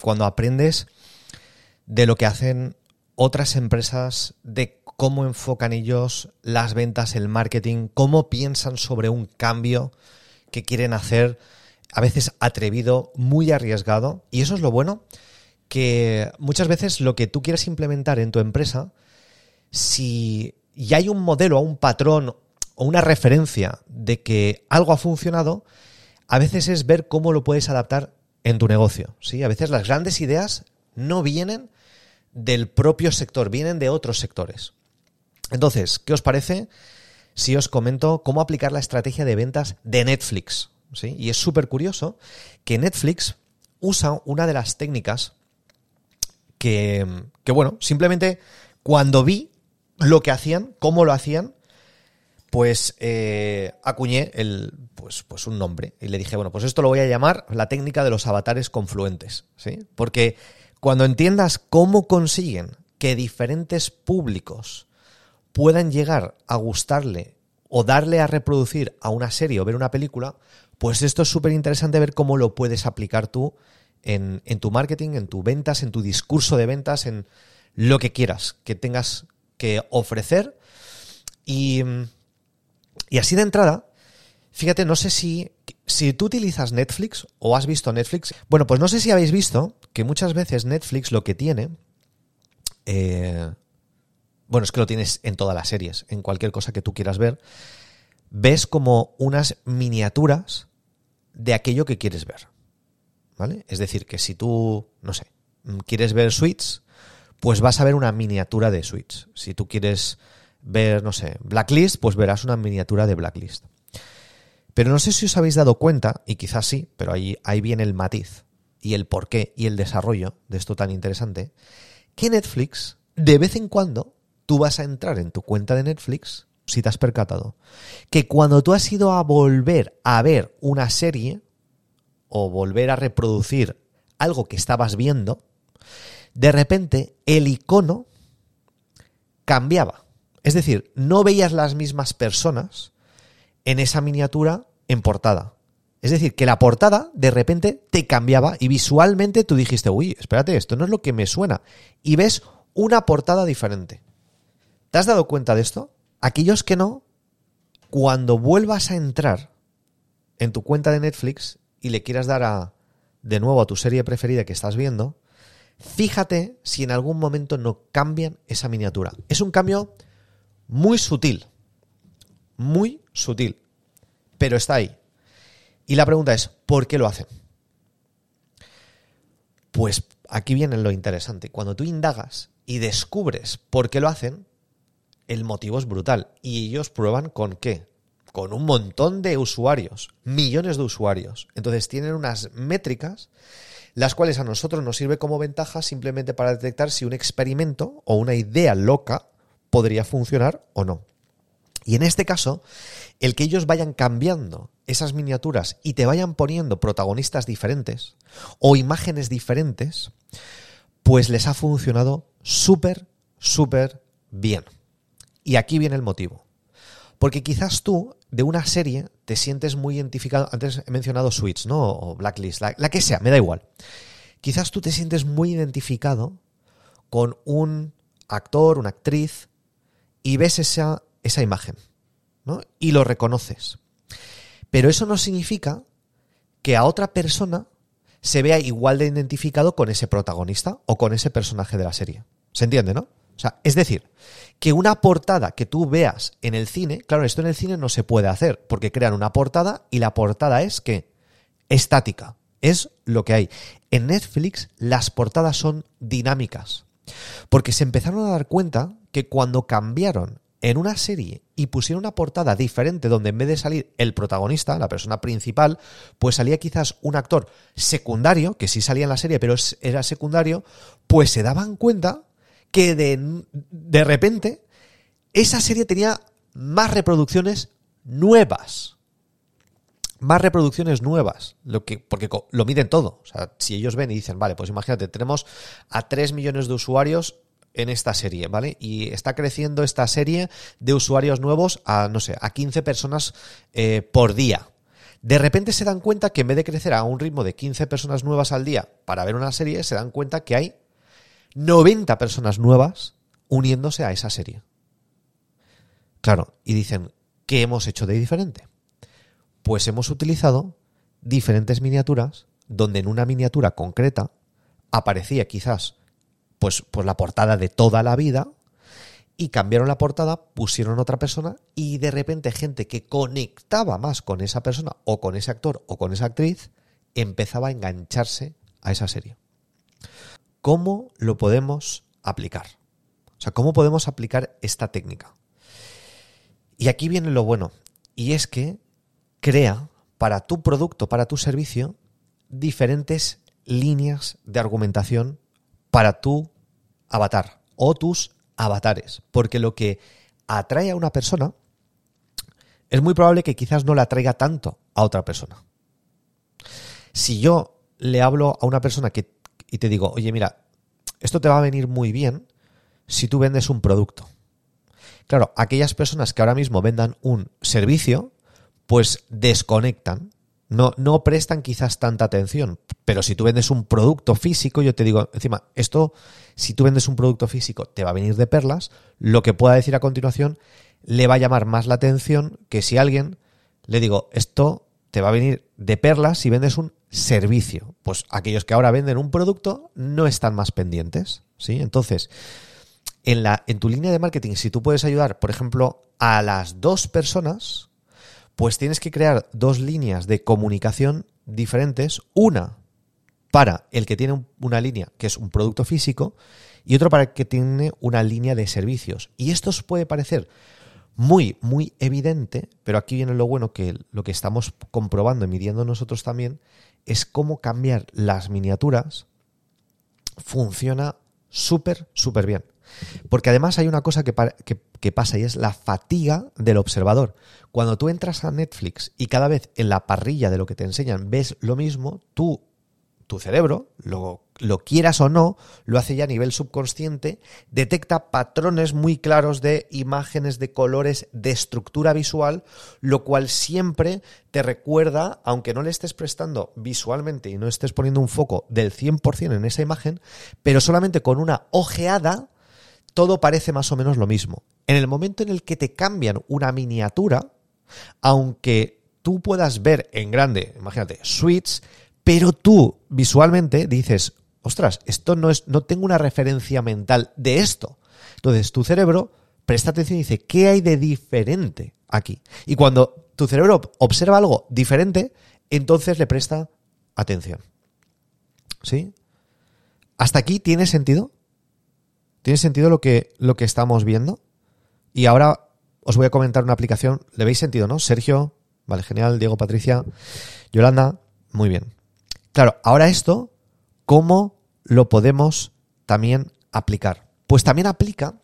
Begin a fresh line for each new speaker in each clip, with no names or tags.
cuando aprendes de lo que hacen otras empresas, de cómo enfocan ellos las ventas, el marketing, cómo piensan sobre un cambio que quieren hacer, a veces atrevido, muy arriesgado. Y eso es lo bueno, que muchas veces lo que tú quieres implementar en tu empresa, si ya hay un modelo, un patrón o una referencia de que algo ha funcionado, a veces es ver cómo lo puedes adaptar en tu negocio. ¿sí? A veces las grandes ideas no vienen del propio sector, vienen de otros sectores. Entonces, ¿qué os parece si os comento cómo aplicar la estrategia de ventas de Netflix? ¿sí? Y es súper curioso que Netflix usa una de las técnicas que, que, bueno, simplemente cuando vi lo que hacían, cómo lo hacían, pues eh, acuñé el, pues, pues un nombre y le dije, bueno, pues esto lo voy a llamar la técnica de los avatares confluentes, ¿sí? Porque cuando entiendas cómo consiguen que diferentes públicos puedan llegar a gustarle o darle a reproducir a una serie o ver una película, pues esto es súper interesante ver cómo lo puedes aplicar tú en, en tu marketing, en tu ventas, en tu discurso de ventas, en lo que quieras que tengas que ofrecer. Y y así de entrada, fíjate, no sé si, si tú utilizas Netflix o has visto Netflix. Bueno, pues no sé si habéis visto que muchas veces Netflix lo que tiene... Eh, bueno, es que lo tienes en todas las series, en cualquier cosa que tú quieras ver. Ves como unas miniaturas de aquello que quieres ver. ¿Vale? Es decir, que si tú, no sé, quieres ver Suits, pues vas a ver una miniatura de Suits. Si tú quieres ver, no sé, Blacklist, pues verás una miniatura de Blacklist. Pero no sé si os habéis dado cuenta, y quizás sí, pero ahí, ahí viene el matiz y el porqué y el desarrollo de esto tan interesante, que Netflix, de vez en cuando, tú vas a entrar en tu cuenta de Netflix, si te has percatado, que cuando tú has ido a volver a ver una serie o volver a reproducir algo que estabas viendo, de repente el icono cambiaba. Es decir, no veías las mismas personas en esa miniatura en portada. Es decir, que la portada de repente te cambiaba y visualmente tú dijiste, uy, espérate, esto no es lo que me suena. Y ves una portada diferente. ¿Te has dado cuenta de esto? Aquellos que no, cuando vuelvas a entrar en tu cuenta de Netflix y le quieras dar a, de nuevo a tu serie preferida que estás viendo, fíjate si en algún momento no cambian esa miniatura. Es un cambio muy sutil. Muy sutil. Pero está ahí. Y la pregunta es, ¿por qué lo hacen? Pues aquí viene lo interesante. Cuando tú indagas y descubres por qué lo hacen, el motivo es brutal. Y ellos prueban con qué? Con un montón de usuarios, millones de usuarios. Entonces tienen unas métricas, las cuales a nosotros nos sirve como ventaja simplemente para detectar si un experimento o una idea loca podría funcionar o no. Y en este caso, el que ellos vayan cambiando esas miniaturas y te vayan poniendo protagonistas diferentes o imágenes diferentes, pues les ha funcionado súper, súper bien. Y aquí viene el motivo. Porque quizás tú de una serie te sientes muy identificado, antes he mencionado Switch, ¿no? O Blacklist, la, la que sea, me da igual. Quizás tú te sientes muy identificado con un actor, una actriz y ves esa, esa imagen, ¿no? Y lo reconoces. Pero eso no significa que a otra persona se vea igual de identificado con ese protagonista o con ese personaje de la serie. ¿Se entiende, no? O sea, es decir, que una portada que tú veas en el cine, claro, esto en el cine no se puede hacer, porque crean una portada y la portada es que estática, es lo que hay. En Netflix las portadas son dinámicas, porque se empezaron a dar cuenta que cuando cambiaron en una serie y pusieron una portada diferente donde en vez de salir el protagonista, la persona principal, pues salía quizás un actor secundario, que sí salía en la serie, pero era secundario, pues se daban cuenta que de, de repente esa serie tenía más reproducciones nuevas. Más reproducciones nuevas, lo que, porque lo miden todo. O sea, si ellos ven y dicen, vale, pues imagínate, tenemos a 3 millones de usuarios en esta serie, ¿vale? Y está creciendo esta serie de usuarios nuevos a, no sé, a 15 personas eh, por día. de repente se dan cuenta que en vez de crecer a un ritmo de 15 personas nuevas al día para ver una serie, se dan cuenta que hay 90 personas nuevas uniéndose a esa serie. Claro, y dicen, ¿qué hemos hecho de diferente? Pues hemos utilizado diferentes miniaturas donde en una miniatura concreta aparecía quizás pues, pues la portada de toda la vida y cambiaron la portada, pusieron otra persona y de repente gente que conectaba más con esa persona o con ese actor o con esa actriz empezaba a engancharse a esa serie. ¿Cómo lo podemos aplicar? O sea, ¿cómo podemos aplicar esta técnica? Y aquí viene lo bueno, y es que crea para tu producto, para tu servicio, diferentes líneas de argumentación para tu avatar o tus avatares. Porque lo que atrae a una persona es muy probable que quizás no le atraiga tanto a otra persona. Si yo le hablo a una persona que, y te digo, oye, mira, esto te va a venir muy bien si tú vendes un producto. Claro, aquellas personas que ahora mismo vendan un servicio, pues desconectan, no, no prestan quizás tanta atención. Pero si tú vendes un producto físico, yo te digo, encima, esto, si tú vendes un producto físico, te va a venir de perlas, lo que pueda decir a continuación le va a llamar más la atención que si alguien le digo, esto te va a venir de perlas si vendes un servicio. Pues aquellos que ahora venden un producto no están más pendientes, ¿sí? Entonces, en, la, en tu línea de marketing, si tú puedes ayudar, por ejemplo, a las dos personas, pues tienes que crear dos líneas de comunicación diferentes, una para el que tiene una línea que es un producto físico y otro para el que tiene una línea de servicios. Y esto os puede parecer muy, muy evidente, pero aquí viene lo bueno que lo que estamos comprobando y midiendo nosotros también es cómo cambiar las miniaturas funciona súper, súper bien. Porque además hay una cosa que, pasa y es la fatiga del observador. Cuando tú entras a Netflix y cada vez en la parrilla de lo que te enseñan ves lo mismo, tú, tu cerebro, lo, lo quieras o no, lo hace ya a nivel subconsciente, detecta patrones muy claros de imágenes, de colores, de estructura visual, lo cual siempre te recuerda, aunque no le estés prestando visualmente y no estés poniendo un foco del 100% en esa imagen, pero solamente con una ojeada, todo parece más o menos lo mismo. En el momento en el que te cambian una miniatura, aunque tú puedas ver en grande, imagínate, suites, pero tú visualmente dices, ostras, esto no es, no tengo una referencia mental de esto. Entonces tu cerebro presta atención y dice, ¿qué hay de diferente aquí? Y cuando tu cerebro observa algo diferente, entonces le presta atención. ¿Sí? ¿Hasta aquí tiene sentido? ¿Tiene sentido lo que, lo que estamos viendo? Y ahora os voy a comentar una aplicación. ¿Le veis sentido, no? Sergio, vale, genial. Diego, Patricia, Yolanda, muy bien. Claro, ahora esto, ¿cómo lo podemos también aplicar? Pues también aplica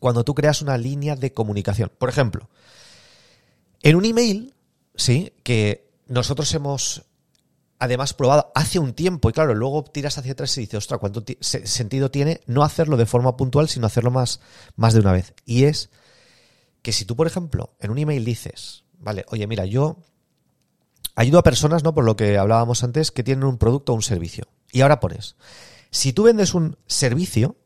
cuando tú creas una línea de comunicación. Por ejemplo, en un email, sí, que nosotros hemos además probado hace un tiempo y claro, luego tiras hacia atrás y dices, ostras, ¿cuánto sentido tiene no hacerlo de forma puntual, sino hacerlo más, más de una vez? Y es que si tú, por ejemplo, en un email dices, vale, oye, mira, yo ayudo a personas, ¿no? Por lo que hablábamos antes, que tienen un producto o un servicio. Y ahora pones, si tú vendes un servicio,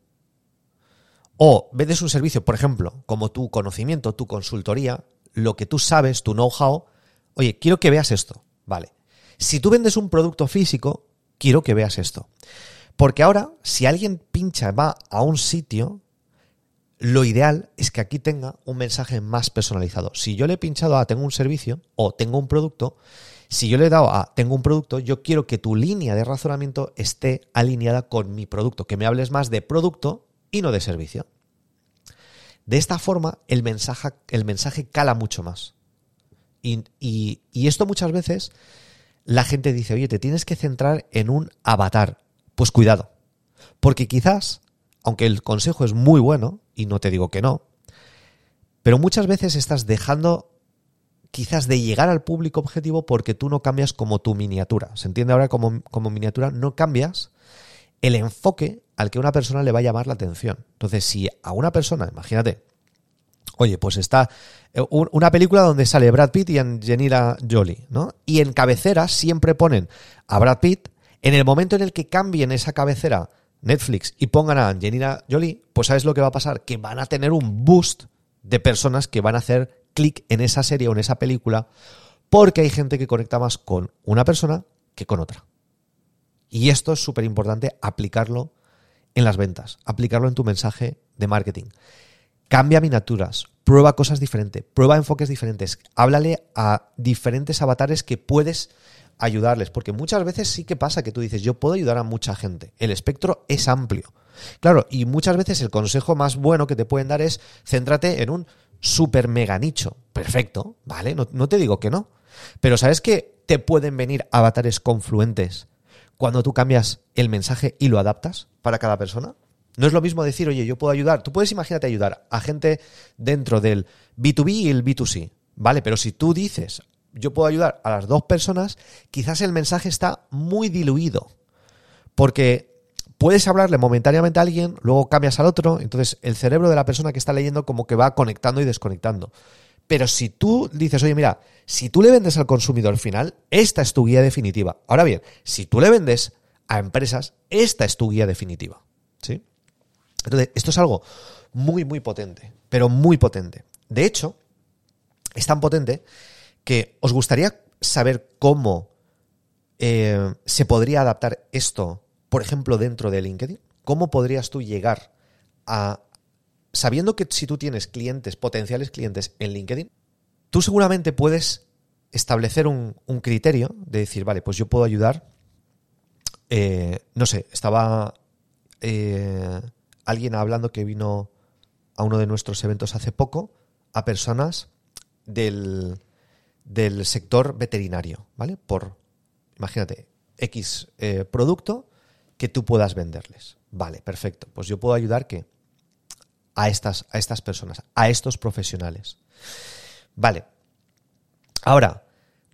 o vendes un servicio, por ejemplo, como tu conocimiento, tu consultoría, lo que tú sabes, tu know-how, oye, quiero que veas esto, vale. Si tú vendes un producto físico, quiero que veas esto. Porque ahora, si alguien pincha, va a un sitio, lo ideal es que aquí tenga un mensaje más personalizado. Si yo le he pinchado a tengo un servicio o tengo un producto, si yo le he dado a tengo un producto, yo quiero que tu línea de razonamiento esté alineada con mi producto, que me hables más de producto y no de servicio. De esta forma, el mensaje, el mensaje cala mucho más. Y, y esto muchas veces la gente dice, oye, te tienes que centrar en un avatar. Pues cuidado, porque quizás, aunque el consejo es muy bueno, y no te digo que no, pero muchas veces estás dejando quizás de llegar al público objetivo porque tú no cambias como tu miniatura. ¿Se entiende ahora como, como miniatura? No cambias el enfoque al que una persona le va a llamar la atención. Entonces, si a una persona, imagínate, Oye, pues está eh, una película donde sale Brad Pitt y Angelina Jolie, ¿no? Y en cabecera siempre ponen a Brad Pitt. En el momento en el que cambien esa cabecera Netflix y pongan a Angelina Jolie, pues ¿sabes lo que va a pasar? Que van a tener un boost de personas que van a hacer clic en esa serie o en esa película porque hay gente que conecta más con una persona que con otra. Y esto es súper importante aplicarlo en las ventas, aplicarlo en tu mensaje de marketing. Cambia miniaturas, prueba cosas diferentes, prueba enfoques diferentes, háblale a diferentes avatares que puedes ayudarles, porque muchas veces sí que pasa que tú dices, yo puedo ayudar a mucha gente, el espectro es amplio. Claro, y muchas veces el consejo más bueno que te pueden dar es céntrate en un super mega nicho. Perfecto, ¿vale? No, no te digo que no. Pero ¿sabes que te pueden venir avatares confluentes cuando tú cambias el mensaje y lo adaptas para cada persona? No es lo mismo decir, oye, yo puedo ayudar. Tú puedes, imagínate, ayudar a gente dentro del B2B y el B2C, ¿vale? Pero si tú dices, yo puedo ayudar a las dos personas, quizás el mensaje está muy diluido. Porque puedes hablarle momentáneamente a alguien, luego cambias al otro, entonces el cerebro de la persona que está leyendo como que va conectando y desconectando. Pero si tú dices, oye, mira, si tú le vendes al consumidor final, esta es tu guía definitiva. Ahora bien, si tú le vendes a empresas, esta es tu guía definitiva. ¿Sí? Entonces, esto es algo muy, muy potente, pero muy potente. De hecho, es tan potente que os gustaría saber cómo eh, se podría adaptar esto, por ejemplo, dentro de LinkedIn. ¿Cómo podrías tú llegar a, sabiendo que si tú tienes clientes, potenciales clientes en LinkedIn, tú seguramente puedes establecer un, criterio de decir, vale, pues yo puedo ayudar, eh, no sé, estaba... Eh, alguien hablando que vino a uno de nuestros eventos hace poco a personas del, sector veterinario, ¿vale? Por, imagínate, X eh, producto que tú puedas venderles. Vale, perfecto. Pues yo puedo ayudar que a estas, a estas personas, a estos profesionales. Vale. Ahora,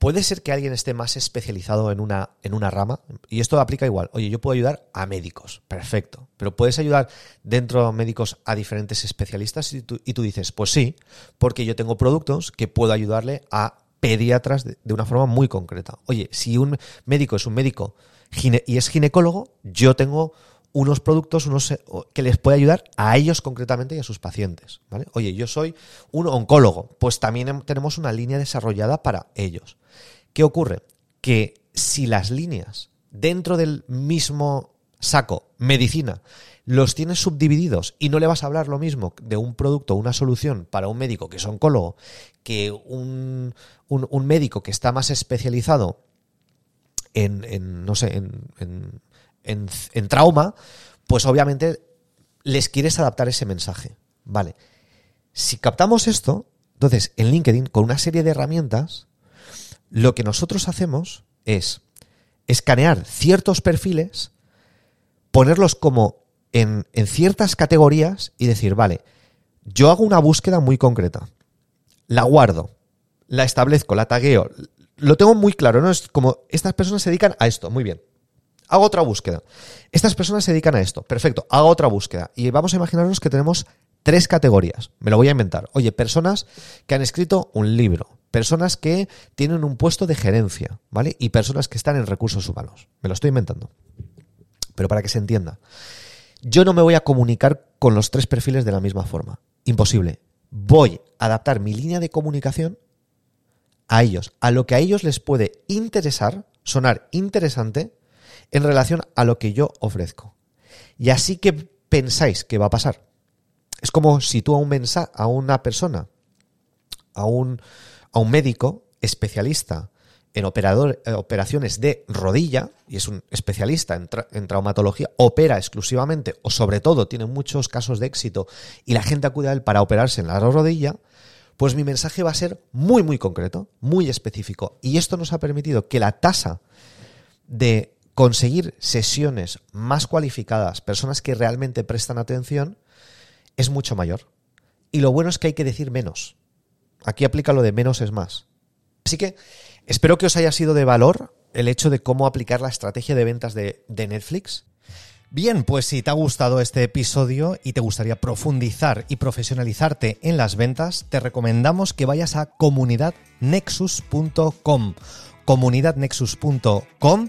Puede ser que alguien esté más especializado en una, en una rama, y esto aplica igual. Oye, yo puedo ayudar a médicos, perfecto. Pero puedes ayudar dentro de médicos a diferentes especialistas y tú, y tú dices, pues sí, porque yo tengo productos que puedo ayudarle a pediatras de, una forma muy concreta. Oye, si un médico es un médico y es ginecólogo, yo tengo unos productos unos, eh, que les puede ayudar a ellos concretamente y a sus pacientes. ¿vale? Oye, yo soy un oncólogo, pues también tenemos una línea desarrollada para ellos. ¿Qué ocurre? Que si las líneas dentro del mismo saco, medicina, los tienes subdivididos y no le vas a hablar lo mismo de un producto, una solución para un médico que es oncólogo, que un, médico que está más especializado en, no sé, en, en, trauma, pues obviamente les quieres adaptar ese mensaje. Vale. Si captamos esto, entonces en LinkedIn, con una serie de herramientas, lo que nosotros hacemos es escanear ciertos perfiles, ponerlos como en, ciertas categorías y decir, vale, yo hago una búsqueda muy concreta, la guardo, la establezco, la tagueo, lo tengo muy claro, ¿no? Es como, estas personas se dedican a esto, muy bien. Hago otra búsqueda. Estas personas se dedican a esto. Perfecto. Hago otra búsqueda. Y vamos a imaginarnos que tenemos tres categorías. Me lo voy a inventar. Oye, personas que han escrito un libro, personas que tienen un puesto de gerencia, ¿vale? Y personas que están en recursos humanos. Me lo estoy inventando. Pero para que se entienda. Yo no me voy a comunicar con los tres perfiles de la misma forma. Imposible. Voy a adaptar mi línea de comunicación a ellos, a lo que a ellos les puede interesar, sonar interesante en relación a lo que yo ofrezco. Y así que pensáis que va a pasar. Es como si tú a un mensaje, a una persona, a un a un médico especialista en operador, eh, operaciones de rodilla, y es un especialista en, traumatología, opera exclusivamente o sobre todo tiene muchos casos de éxito y la gente acude a él para operarse en la rodilla, pues mi mensaje va a ser muy, muy concreto, muy específico. Y esto nos ha permitido que la tasa de conseguir sesiones más cualificadas, personas que realmente prestan atención, es mucho mayor. Y lo bueno es que hay que decir menos. Aquí aplica lo de menos es más. Así que espero que os haya sido de valor el hecho de cómo aplicar la estrategia de ventas de, Netflix. Bien, pues si te ha gustado este episodio y te gustaría profundizar y profesionalizarte en las ventas, te recomendamos que vayas a comunidadnexus.com comunidadnexus.com